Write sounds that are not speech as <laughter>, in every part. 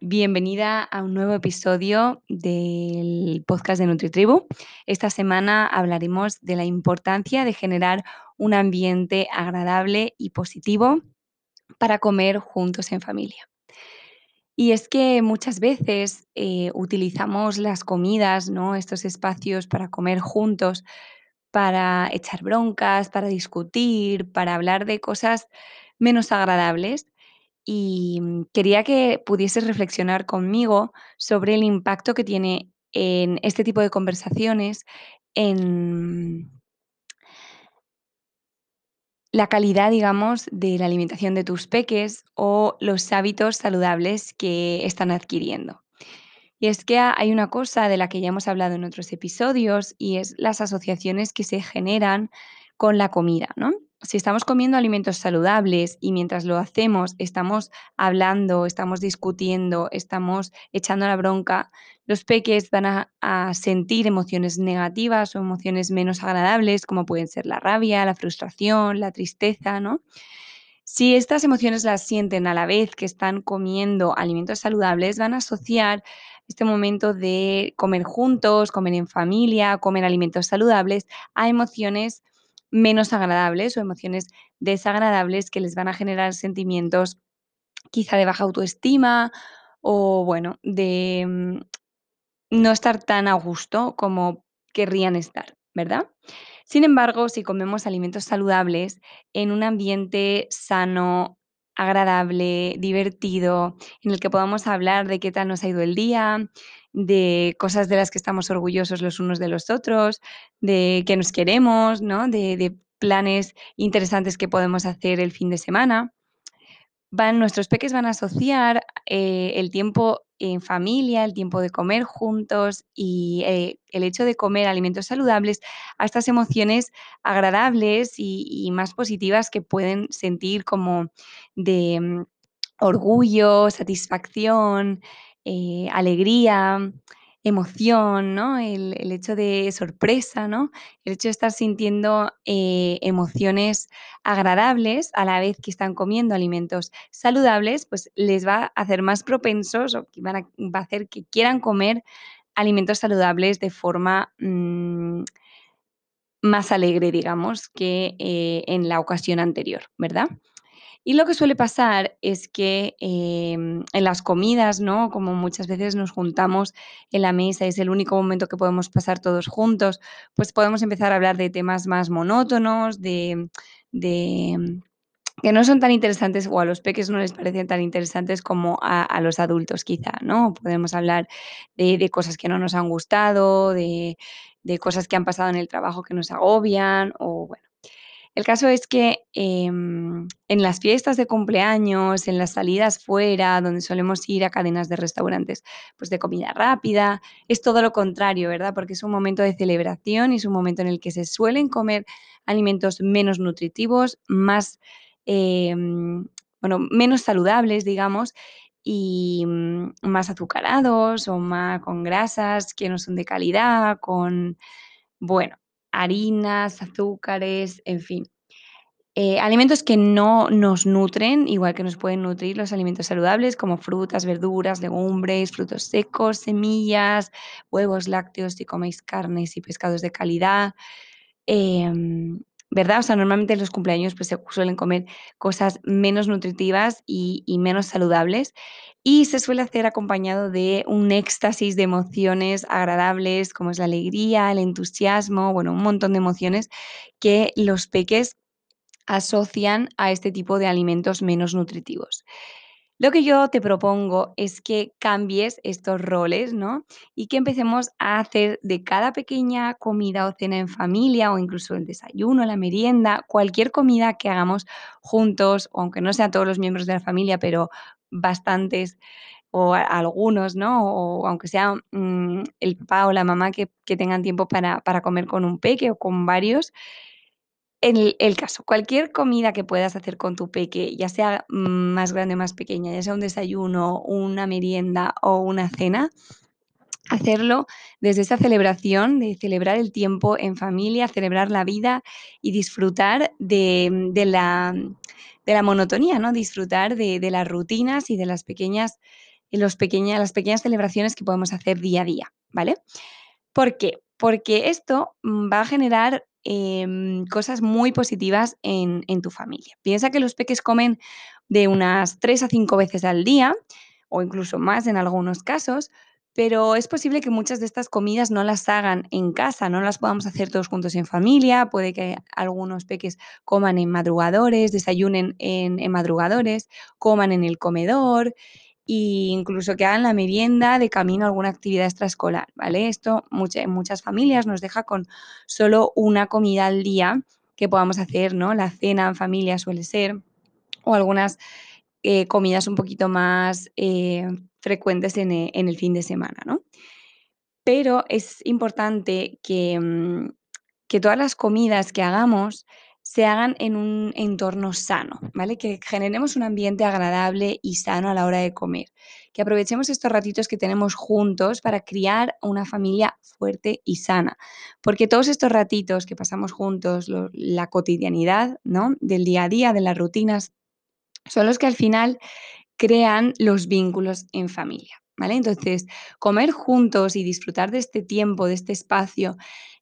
Bienvenida a un nuevo episodio del podcast de NutriTribu. Esta semana hablaremos de la importancia de generar un ambiente agradable y positivo para comer juntos en familia. Y es que muchas veces eh, utilizamos las comidas, ¿no? estos espacios para comer juntos, para echar broncas, para discutir, para hablar de cosas menos agradables y mm, quería que pudieses reflexionar conmigo sobre el impacto que tiene en este tipo de conversaciones en la calidad, digamos, de la alimentación de tus peques o los hábitos saludables que están adquiriendo. Y es que hay una cosa de la que ya hemos hablado en otros episodios y es las asociaciones que se generan con la comida, ¿no? Si estamos comiendo alimentos saludables y mientras lo hacemos estamos hablando, estamos discutiendo, estamos echando la bronca, los peques van a, sentir emociones negativas o emociones menos agradables, como pueden ser la rabia, la frustración, la tristeza, ¿no? Si estas emociones las sienten a la vez que están comiendo alimentos saludables, van a asociar este momento de comer juntos, comer en familia, comer alimentos saludables a emociones menos agradables o emociones desagradables que les van a generar sentimientos quizá de baja autoestima o bueno, de mm, no estar tan a gusto como querrían estar, ¿verdad? Sin embargo, si comemos alimentos saludables en un ambiente sano, agradable, divertido, en el que podamos hablar de qué tal nos ha ido el día, de cosas de las que estamos orgullosos los unos de los otros, de que nos queremos, ¿no? De, planes interesantes que podemos hacer el fin de semana. Van, nuestros peques van a asociar eh, el tiempo en familia, el tiempo de comer juntos y eh, el hecho de comer alimentos saludables a estas emociones agradables y, más positivas que pueden sentir como de mm, orgullo, satisfacción, eh, alegría, emoción, ¿no? El, hecho de sorpresa, ¿no? El hecho de estar sintiendo eh, emociones agradables a la vez que están comiendo alimentos saludables, pues les va a hacer más propensos o van a, va a hacer que quieran comer alimentos saludables de forma mm, más alegre, digamos, que eh, en la ocasión anterior, ¿verdad? Y lo que suele pasar es que em, en las comidas, ¿no? Como muchas veces nos juntamos en la mesa, es el único momento que podemos pasar todos juntos, pues podemos empezar a hablar de temas más monótonos, de, que no son tan interesantes o a los peques no les parecen tan interesantes como a, los adultos quizá, ¿no? Podemos hablar de, cosas que no nos han gustado, de cosas que han pasado en el trabajo que nos agobian o bueno. El caso es que em, en las fiestas de cumpleaños, en las salidas fuera, donde solemos ir a cadenas de restaurantes, pues de comida rápida, es todo lo contrario, ¿verdad? Porque es un momento de celebración y es un momento en el que se suelen comer alimentos menos nutritivos, más, em, bueno, menos saludables, digamos, y mm, más azucarados o más con grasas que no son de calidad, con, bueno, harinas, azúcares, en fin. Eh, alimentos que no nos nutren, igual que nos pueden nutrir los alimentos saludables, como frutas, verduras, legumbres, frutos secos, semillas, huevos, lácteos, si coméis carnes y pescados de calidad, em, ¿verdad? O sea, normalmente en los cumpleaños, pues, se suelen comer cosas menos nutritivas y y menos saludables, y se suele hacer acompañado de un éxtasis de emociones agradables, como es la alegría, el entusiasmo, bueno, un montón de emociones que los peques asocian a este tipo de alimentos menos nutritivos. Lo que yo te propongo es que cambies estos roles, ¿no? Y que empecemos a hacer de cada pequeña comida o cena en familia, o incluso el desayuno, la merienda, cualquier comida que hagamos juntos, aunque no sean todos los miembros de la familia, pero bastantes o algunos, ¿no? O aunque sea, mm, el papá o la mamá que que tengan tiempo para para comer con un peque o con varios. El el caso, cualquier comida que puedas hacer con tu peque, ya sea más grande o más pequeña, ya sea un desayuno, una merienda o una cena, hacerlo desde esa celebración, de celebrar el tiempo en familia, celebrar la vida y disfrutar de de la de la monotonía, ¿no? Disfrutar de de las rutinas y de las pequeñas los pequeñas las pequeñas celebraciones que podemos hacer día a día, ¿vale? ¿Por qué? Porque esto, mm, va a generar, em, cosas muy positivas en en tu familia. Piensa que los peques comen de unas 3 a 5 veces al día, o incluso más en algunos casos, pero es posible que muchas de estas comidas no las hagan en casa, no las podamos hacer todos juntos en familia, puede que algunos peques coman en madrugadores, desayunen en en madrugadores, coman en el comedor, e incluso que hagan la merienda de camino a alguna actividad extraescolar, ¿vale? Esto en muchas familias nos deja con solo una comida al día que podamos hacer, ¿no? La cena en familia suele ser, o algunas, eh, comidas un poquito más, eh, frecuentes en e en el fin de semana, ¿no? Pero es importante que, mm, que todas las comidas que hagamos se hagan en un entorno sano, ¿vale? Que generemos un ambiente agradable y sano a la hora de comer, que aprovechemos estos ratitos que tenemos juntos para criar una familia fuerte y sana, porque todos estos ratitos que pasamos juntos, la cotidianidad, ¿no? Del día a día, de las rutinas, son los que al final crean los vínculos en familia, ¿vale? Entonces, comer juntos y disfrutar de este tiempo, de este espacio,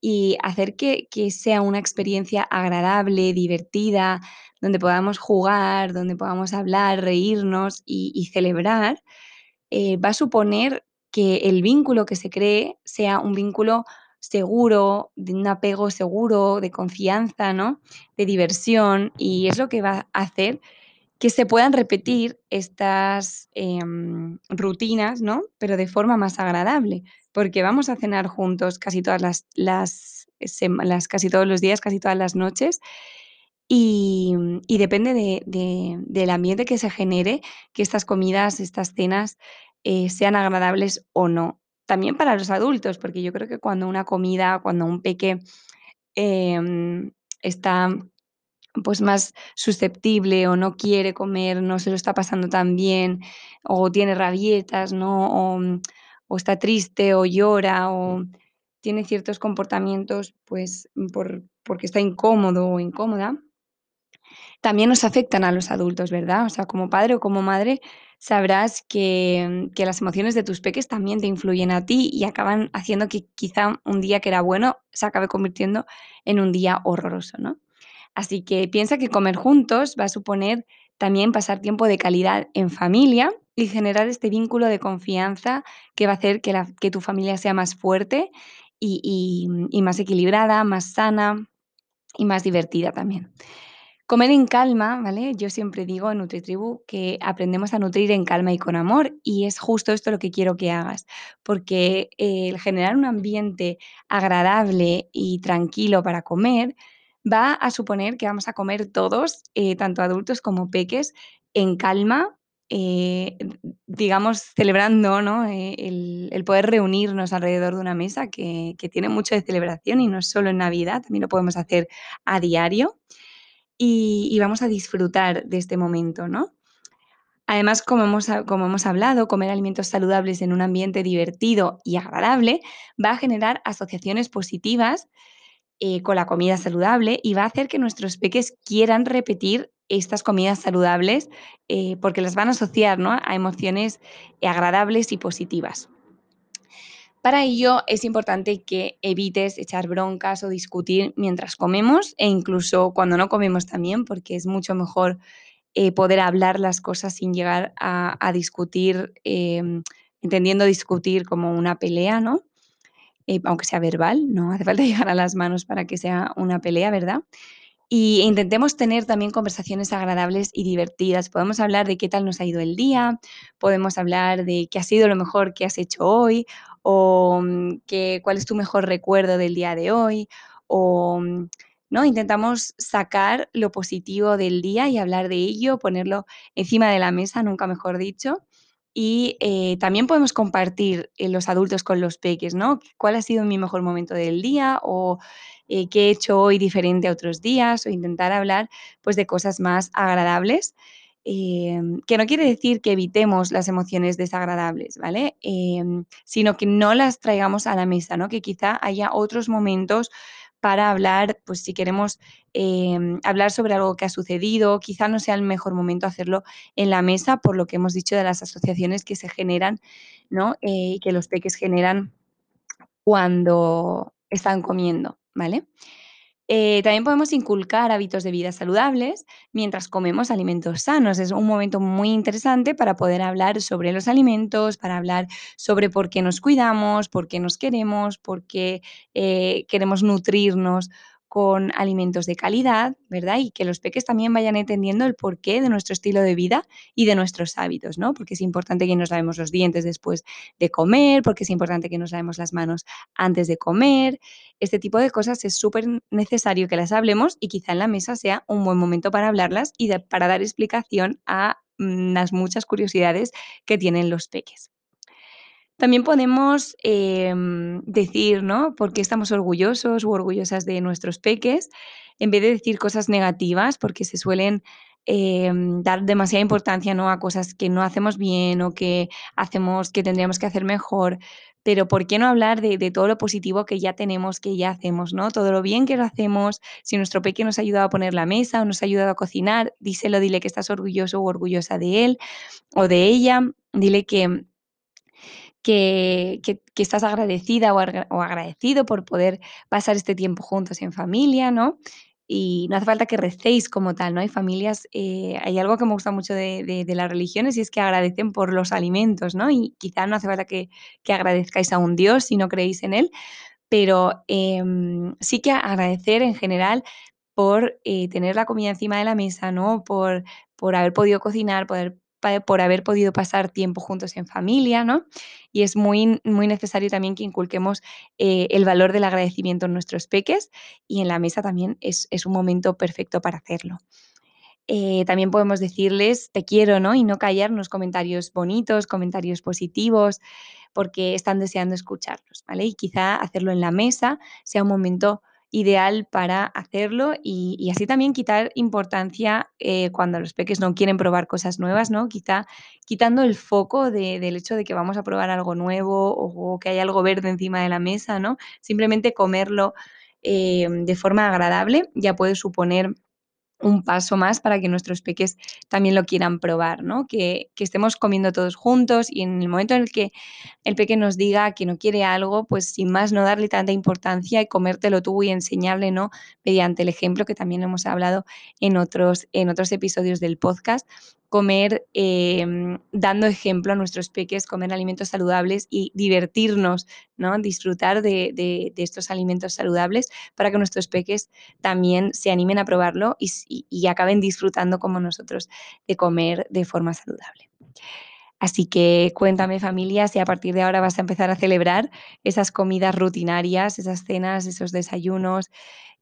y hacer que que sea una experiencia agradable, divertida, donde podamos jugar, donde podamos hablar, reírnos y celebrar, eh, va a suponer que el vínculo que se cree sea un vínculo seguro, de un apego seguro, de confianza, ¿no? De diversión, y es lo que va a hacer que se puedan repetir estas, em, rutinas, ¿no? Pero de forma más agradable, porque vamos a cenar juntos casi todas las las casi todos los días, casi todas las noches, y depende de de del ambiente que se genere, que estas comidas, estas cenas, eh, sean agradables o no. También para los adultos, porque yo creo que cuando una comida, cuando un peque, em, está, pues, más susceptible o no quiere comer, no se lo está pasando tan bien, o tiene rabietas, ¿no? O está triste, o llora, o tiene ciertos comportamientos, pues, por porque está incómodo o incómoda también nos afectan a los adultos, ¿verdad? O sea, como padre o como madre, sabrás que que las emociones de tus peques también te influyen a ti y acaban haciendo que quizá un día que era bueno se acabe convirtiendo en un día horroroso, ¿no? Así que piensa que comer juntos va a suponer también pasar tiempo de calidad en familia y generar este vínculo de confianza que va a hacer que tu familia sea más fuerte y y y más equilibrada, más sana y más divertida también. Comer en calma, ¿vale? Yo siempre digo en NutriTribu que aprendemos a nutrir en calma y con amor, y es justo esto lo que quiero que hagas, porque el generar un ambiente agradable y tranquilo para comer va a suponer que vamos a comer todos, eh, tanto adultos como peques, en calma, eh, digamos, celebrando, ¿no? Eh, el poder reunirnos alrededor de una mesa que que tiene mucho de celebración y no solo en Navidad, también lo podemos hacer a diario, y vamos a disfrutar de este momento, ¿no? Además, como hemos como hemos hablado, comer alimentos saludables en un ambiente divertido y agradable va a generar asociaciones positivas eh, con la comida saludable y va a hacer que nuestros peques quieran repetir estas comidas saludables, eh, porque las van a asociar, ¿no?, a emociones agradables y positivas. Para ello es importante que evites echar broncas o discutir mientras comemos e incluso cuando no comemos también, porque es mucho mejor, eh, poder hablar las cosas sin llegar a discutir, em, entendiendo discutir como una pelea, ¿no?, eh, aunque sea verbal, no <laughs> hace falta llegar a las manos para que sea una pelea, ¿verdad? Y intentemos tener también conversaciones agradables y divertidas. Podemos hablar de qué tal nos ha ido el día, podemos hablar de qué ha sido lo mejor que has hecho hoy o, mm, que cuál es tu mejor recuerdo del día de hoy o, mm, ¿no? Intentamos sacar lo positivo del día y hablar de ello, ponerlo encima de la mesa, nunca mejor dicho. Y, eh, también podemos compartir, eh, los adultos con los peques, ¿no? ¿Cuál ha sido mi mejor momento del día o, eh, qué he hecho hoy diferente a otros días? O intentar hablar, pues, de cosas más agradables, em, que no quiere decir que evitemos las emociones desagradables, ¿vale? Em, sino que no las traigamos a la mesa, ¿no? Que quizá haya otros momentos para hablar, pues, si queremos, em, hablar sobre algo que ha sucedido, quizá no sea el mejor momento hacerlo en la mesa, por lo que hemos dicho de las asociaciones que se generan, ¿no?, eh, que los peques generan cuando están comiendo, ¿vale? Eh, también podemos inculcar hábitos de vida saludables mientras comemos alimentos sanos. Es un momento muy interesante para poder hablar sobre los alimentos, para hablar sobre por qué nos cuidamos, por qué nos queremos, por qué, eh, queremos nutrirnos con alimentos de calidad, ¿verdad? Y que los peques también vayan entendiendo el porqué de nuestro estilo de vida y de nuestros hábitos, ¿no? Porque es importante que nos lavemos los dientes después de comer, porque es importante que nos lavemos las manos antes de comer. Este tipo de cosas es supernecesario que las hablemos y quizá en la mesa sea un buen momento para hablarlas y para dar explicación a, mm, las muchas curiosidades que tienen los peques. También podemos, em, decir, ¿no?, por qué estamos orgullosos u orgullosas de nuestros peques, en vez de decir cosas negativas, porque se suelen, em, dar demasiada importancia, ¿no?, a cosas que no hacemos bien o que hacemos que tendríamos que hacer mejor. Pero, ¿por qué no hablar de de todo lo positivo que ya tenemos, que ya hacemos, no? Todo lo bien que lo hacemos, si nuestro peque nos ha ayudado a poner la mesa o nos ha ayudado a cocinar, díselo, dile que estás orgulloso o orgullosa de él o de ella. Dile que que que estás agradecida o agradecido por poder pasar este tiempo juntos en familia, ¿no? Y no hace falta que recéis como tal, ¿no? Hay familias, eh, hay algo que me gusta mucho de de las religiones y es que agradecen por los alimentos, ¿no? Y quizá no hace falta que que agradezcáis a un Dios si no creéis en él, pero, em, sí que agradecer en general por, eh, tener la comida encima de la mesa, ¿no? Por por haber podido cocinar, poder por haber podido pasar tiempo juntos en familia, ¿no? Y es muy muy necesario también que inculquemos, eh, el valor del agradecimiento en nuestros peques y en la mesa también es es un momento perfecto para hacerlo. Eh, también podemos decirles: "Te quiero", ¿no? Y no callarnos comentarios bonitos, comentarios positivos, porque están deseando escucharlos, ¿vale? Y quizá hacerlo en la mesa sea un momento ideal para hacerlo y así también quitar importancia, eh, cuando los peques no quieren probar cosas nuevas, ¿no? Quizá quitando el foco de del hecho de que vamos a probar algo nuevo o que hay algo verde encima de la mesa, ¿no? Simplemente comerlo, em, de forma agradable ya puede suponer un paso más para que nuestros peques también lo quieran probar, ¿no? Que que estemos comiendo todos juntos y en el momento en el que el peque nos diga que no quiere algo, pues, sin más, no darle tanta importancia y comértelo tú y enseñarle, ¿no?, mediante el ejemplo, que también hemos hablado en otros en otros episodios del podcast. Comer, em, dando ejemplo a nuestros peques, comer alimentos saludables y divertirnos, ¿no? Disfrutar de de estos alimentos saludables para que nuestros peques también se animen a probarlo y y y acaben disfrutando como nosotros de comer de forma saludable. Así que cuéntame, familia, si a partir de ahora vas a empezar a celebrar esas comidas rutinarias, esas cenas, esos desayunos,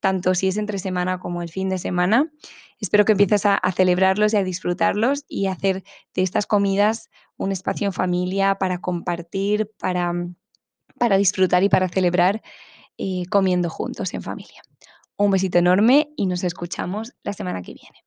tanto si es entre semana como el fin de semana. Espero que empieces a a celebrarlos y a disfrutarlos y hacer de estas comidas un espacio en familia para compartir, para para disfrutar y para celebrar, eh, comiendo juntos en familia. Un besito enorme y nos escuchamos la semana que viene.